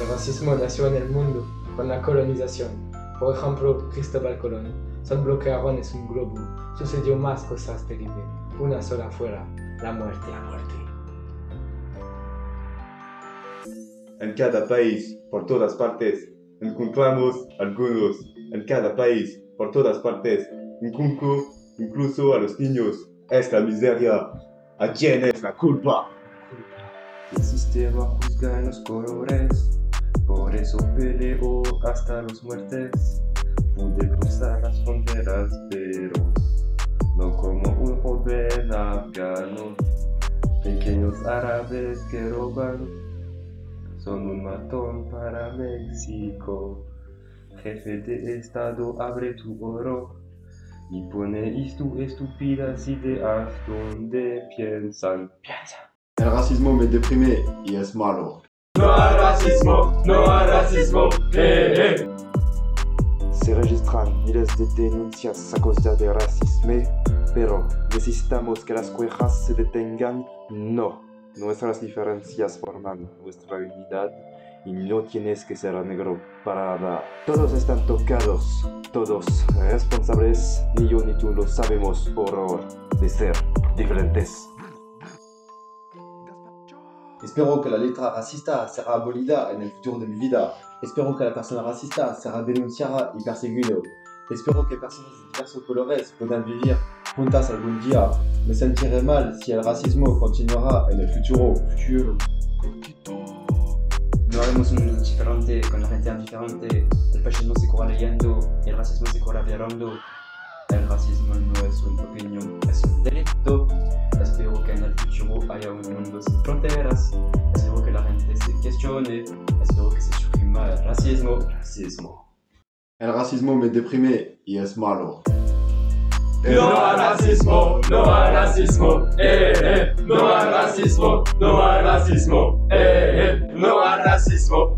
El racismo nació en el mundo con la colonización. Por ejemplo, Cristóbal Colón. Solo bloquearon es un globo. Sucedió más cosas terribles. Una sola fuera. La muerte. La muerte. En cada país, por todas partes, encontramos algunos. En cada país, por todas partes, incluso, incluso a los niños. Es la miseria. ¿A quién es la culpa? El sistema juzga en los colores, por eso peleo hasta los muertes. Pude cruzar las fronteras, pero no como un joven afgano. Pequeños árabes que roban son un matón para México. Jefe de Estado, abre tu oro y pone estu estúpidas ideas donde piensan. El racismo me deprime y es malo. No al racismo, racismo, eh, eh. Se registran miles de denuncias a causa de racismo, pero necesitamos que las quejas se detengan. No, nuestras diferencias forman nuestra unidad y no tienes que ser negro para nada. Todos están tocados, todos responsables, ni yo ni tú lo sabemos horror de ser diferentes. Espero que la letra racista será abolida en el futuro de mi vida. Espero que la persona racista será denunciada y perseguida. Espero que personas de diversos colores puedan vivir juntas algún día. Me sentiré mal si el racismo continuará en el futuro. futuro. No haremos un diferente con la gente diferente. El fascismo se cura leyendo, el racismo se cura violando. El racismo no es un delito. Cuestione. Espero que se suprima el racismo. Racismo. El racismo me deprime y es malo. No al racismo, no al racismo, eh, eh. No al racismo, no al racismo, eh, eh. No al racismo, no al racismo,